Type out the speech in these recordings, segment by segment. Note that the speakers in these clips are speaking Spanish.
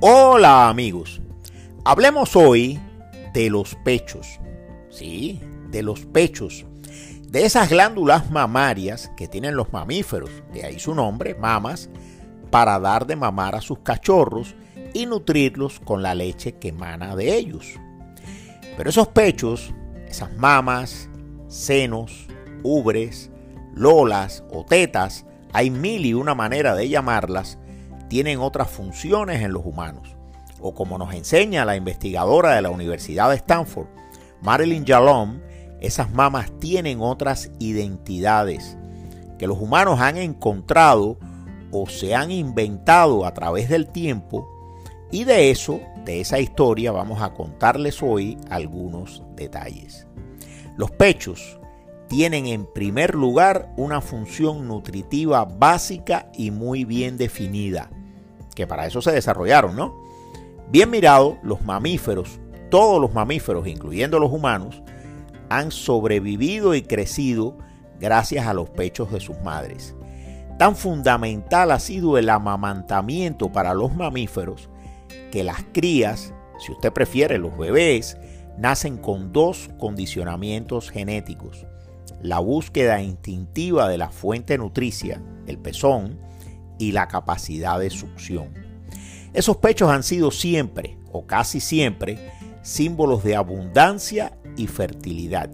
Hola amigos, hablemos hoy de los pechos, sí, de los pechos, de esas glándulas mamarias que tienen los mamíferos, de ahí su nombre, mamas, para dar de mamar a sus cachorros y nutrirlos con la leche que emana de ellos. Pero esos pechos, esas mamas, senos, ubres, lolas o tetas, hay mil y una manera de llamarlas, tienen otras funciones en los humanos. O como nos enseña la investigadora de la Universidad de Stanford, Marilyn Jalom, esas mamas tienen otras identidades que los humanos han encontrado o se han inventado a través del tiempo y de eso, de esa historia, vamos a contarles hoy algunos detalles. Los pechos tienen en primer lugar una función nutritiva básica y muy bien definida que para eso se desarrollaron, ¿no? Bien mirado, los mamíferos, todos los mamíferos, incluyendo los humanos, han sobrevivido y crecido gracias a los pechos de sus madres. Tan fundamental ha sido el amamantamiento para los mamíferos que las crías, si usted prefiere los bebés, nacen con dos condicionamientos genéticos. La búsqueda instintiva de la fuente nutricia, el pezón, y la capacidad de succión. Esos pechos han sido siempre, o casi siempre, símbolos de abundancia y fertilidad.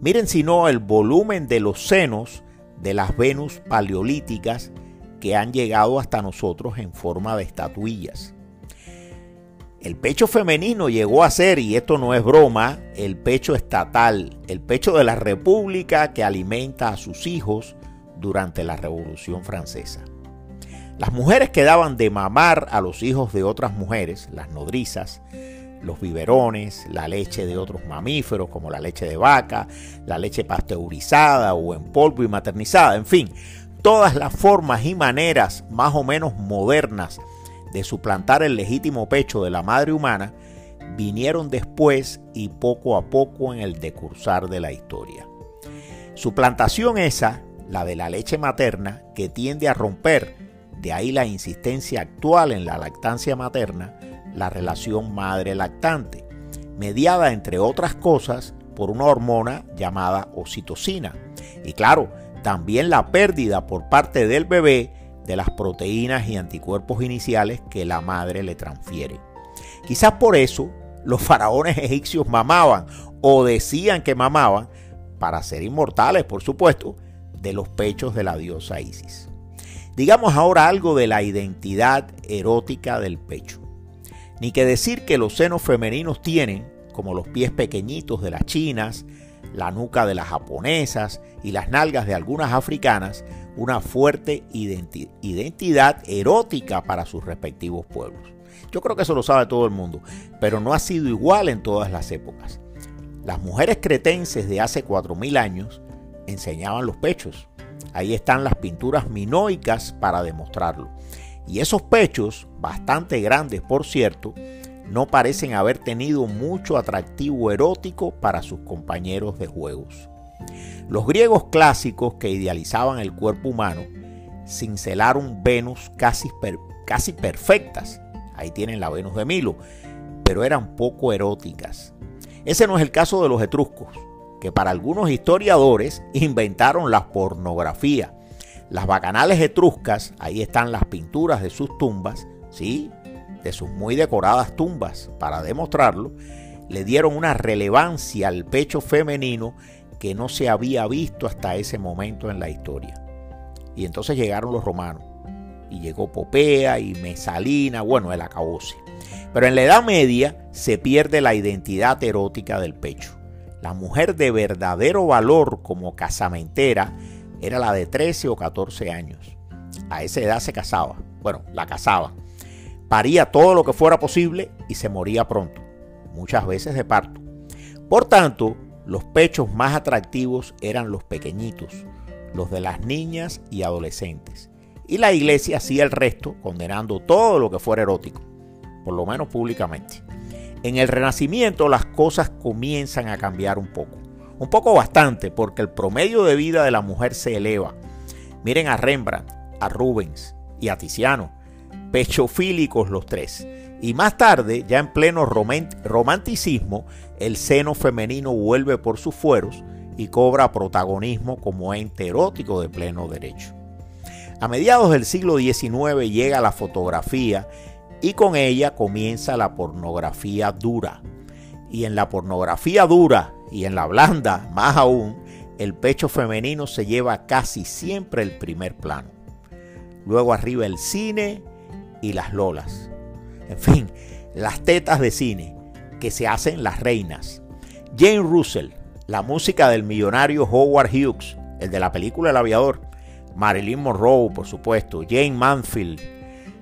Miren si no el volumen de los senos de las Venus paleolíticas que han llegado hasta nosotros en forma de estatuillas. El pecho femenino llegó a ser, y esto no es broma, el pecho estatal, el pecho de la república que alimenta a sus hijos durante la Revolución Francesa. Las mujeres que daban de mamar a los hijos de otras mujeres, las nodrizas, los biberones, la leche de otros mamíferos como la leche de vaca, la leche pasteurizada o en polvo y maternizada, en fin, todas las formas y maneras más o menos modernas de suplantar el legítimo pecho de la madre humana vinieron después y poco a poco en el decursar de la historia. Suplantación esa, la de la leche materna, que tiende a romper de ahí la insistencia actual en la lactancia materna, la relación madre-lactante, mediada entre otras cosas por una hormona llamada oxitocina. Y claro, también la pérdida por parte del bebé de las proteínas y anticuerpos iniciales que la madre le transfiere. Quizás por eso los faraones egipcios mamaban o decían que mamaban para ser inmortales, por supuesto, de los pechos de la diosa Isis. Digamos ahora algo de la identidad erótica del pecho. Ni que decir que los senos femeninos tienen, como los pies pequeñitos de las chinas, la nuca de las japonesas y las nalgas de algunas africanas, una fuerte identidad erótica para sus respectivos pueblos. Yo creo que eso lo sabe todo el mundo, pero no ha sido igual en todas las épocas. Las mujeres cretenses de hace 4.000 años enseñaban los pechos, Ahí están las pinturas minoicas para demostrarlo. Y esos pechos, bastante grandes por cierto, no parecen haber tenido mucho atractivo erótico para sus compañeros de juegos. Los griegos clásicos que idealizaban el cuerpo humano cincelaron Venus casi, casi perfectas. Ahí tienen la Venus de Milo, pero eran poco eróticas. Ese no es el caso de los etruscos que para algunos historiadores inventaron la pornografía. Las bacanales etruscas, ahí están las pinturas de sus tumbas, ¿sí? de sus muy decoradas tumbas, para demostrarlo, le dieron una relevancia al pecho femenino que no se había visto hasta ese momento en la historia. Y entonces llegaron los romanos, y llegó Popea y Mesalina, bueno, el acabose. Pero en la Edad Media se pierde la identidad erótica del pecho. La mujer de verdadero valor como casamentera era la de 13 o 14 años. A esa edad se casaba. Bueno, la casaba. Paría todo lo que fuera posible y se moría pronto, muchas veces de parto. Por tanto, los pechos más atractivos eran los pequeñitos, los de las niñas y adolescentes. Y la iglesia hacía el resto, condenando todo lo que fuera erótico, por lo menos públicamente. En el Renacimiento las cosas comienzan a cambiar un poco. Un poco bastante, porque el promedio de vida de la mujer se eleva. Miren a Rembrandt, a Rubens y a Tiziano, pechofílicos los tres. Y más tarde, ya en pleno romanticismo, el seno femenino vuelve por sus fueros y cobra protagonismo como ente erótico de pleno derecho. A mediados del siglo XIX llega la fotografía y con ella comienza la pornografía dura. Y en la pornografía dura y en la blanda más aún, el pecho femenino se lleva casi siempre el primer plano. Luego arriba el cine y las lolas. En fin, las tetas de cine que se hacen las reinas. Jane Russell, la música del millonario Howard Hughes, el de la película El aviador. Marilyn Monroe, por supuesto. Jane Manfield,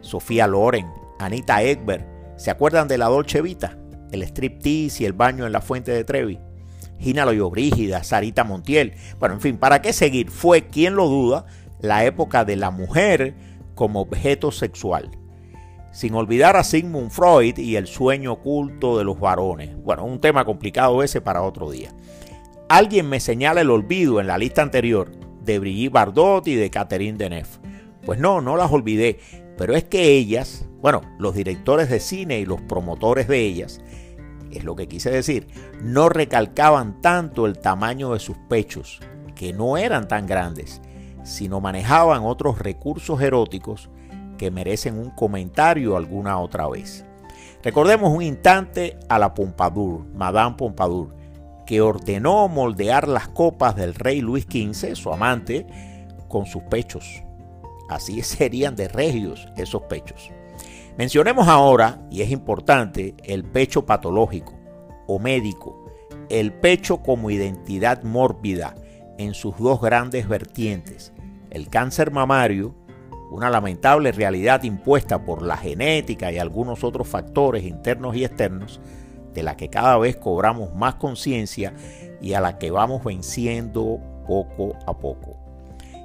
Sofía Loren, Anita Ekberg. ¿Se acuerdan de la Dolce Vita? El striptease y el baño en la fuente de Trevi. Gina Loyobrígida, Sarita Montiel. Bueno, en fin, ¿para qué seguir? Fue, quien lo duda, la época de la mujer como objeto sexual. Sin olvidar a Sigmund Freud y el sueño oculto de los varones. Bueno, un tema complicado ese para otro día. Alguien me señala el olvido en la lista anterior de Brigitte Bardot y de Catherine Deneuve. Pues no, no las olvidé, pero es que ellas, bueno, los directores de cine y los promotores de ellas, es lo que quise decir, no recalcaban tanto el tamaño de sus pechos, que no eran tan grandes, sino manejaban otros recursos eróticos que merecen un comentario alguna otra vez. Recordemos un instante a la Pompadour, Madame Pompadour, que ordenó moldear las copas del rey Luis XV, su amante, con sus pechos. Así serían de regios esos pechos. Mencionemos ahora, y es importante, el pecho patológico o médico, el pecho como identidad mórbida en sus dos grandes vertientes, el cáncer mamario, una lamentable realidad impuesta por la genética y algunos otros factores internos y externos, de la que cada vez cobramos más conciencia y a la que vamos venciendo poco a poco.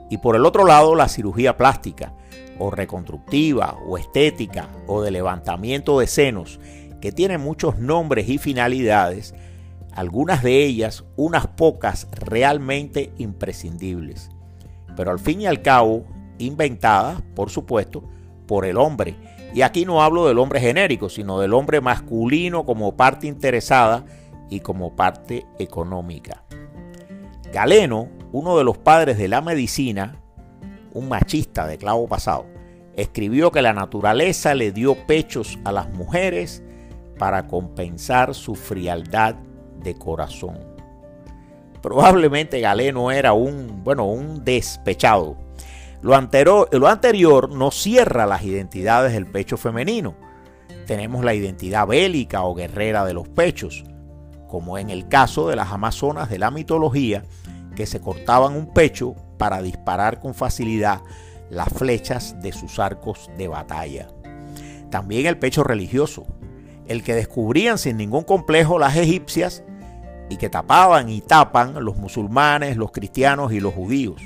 Y por el otro lado, la cirugía plástica, o reconstructiva, o estética, o de levantamiento de senos, que tiene muchos nombres y finalidades, algunas de ellas, unas pocas realmente imprescindibles, pero al fin y al cabo inventadas, por supuesto, por el hombre. Y aquí no hablo del hombre genérico, sino del hombre masculino como parte interesada y como parte económica. Galeno, uno de los padres de la medicina, un machista de clavo pasado, escribió que la naturaleza le dio pechos a las mujeres para compensar su frialdad de corazón. Probablemente Galeno era un, bueno, un despechado. Lo anterior, lo anterior no cierra las identidades del pecho femenino. Tenemos la identidad bélica o guerrera de los pechos, como en el caso de las amazonas de la mitología, que se cortaban un pecho para disparar con facilidad las flechas de sus arcos de batalla. También el pecho religioso, el que descubrían sin ningún complejo las egipcias y que tapaban y tapan los musulmanes, los cristianos y los judíos.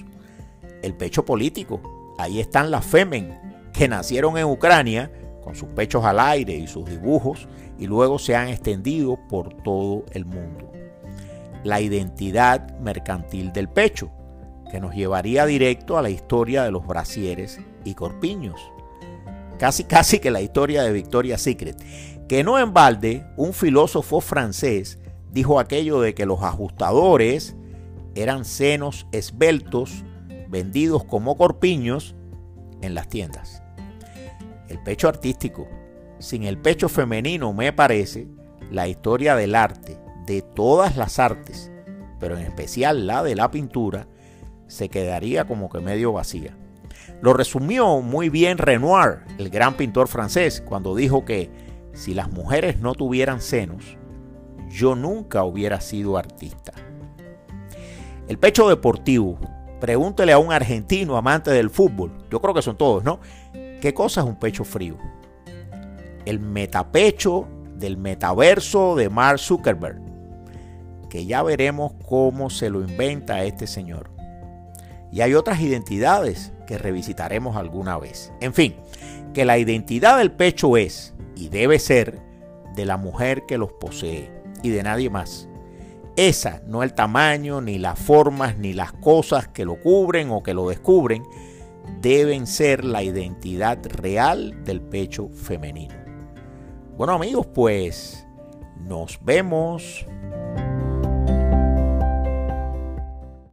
El pecho político, ahí están las Femen, que nacieron en Ucrania con sus pechos al aire y sus dibujos y luego se han extendido por todo el mundo. La identidad mercantil del pecho, que nos llevaría directo a la historia de los brasieres y corpiños. Casi casi que la historia de Victoria's Secret, que no en balde un filósofo francés dijo aquello de que los ajustadores eran senos esbeltos vendidos como corpiños en las tiendas. El pecho artístico. Sin el pecho femenino me parece la historia del arte, de todas las artes, pero en especial la de la pintura, se quedaría como que medio vacía. Lo resumió muy bien Renoir, el gran pintor francés, cuando dijo que si las mujeres no tuvieran senos, yo nunca hubiera sido artista. El pecho deportivo. Pregúntele a un argentino amante del fútbol, yo creo que son todos, ¿no? ¿Qué cosa es un pecho frío? El metapecho del metaverso de Mark Zuckerberg, que ya veremos cómo se lo inventa este señor. Y hay otras identidades que revisitaremos alguna vez. En fin, que la identidad del pecho es y debe ser de la mujer que los posee y de nadie más. Esa, no el tamaño, ni las formas, ni las cosas que lo cubren o que lo descubren, deben ser la identidad real del pecho femenino. Bueno amigos, pues nos vemos.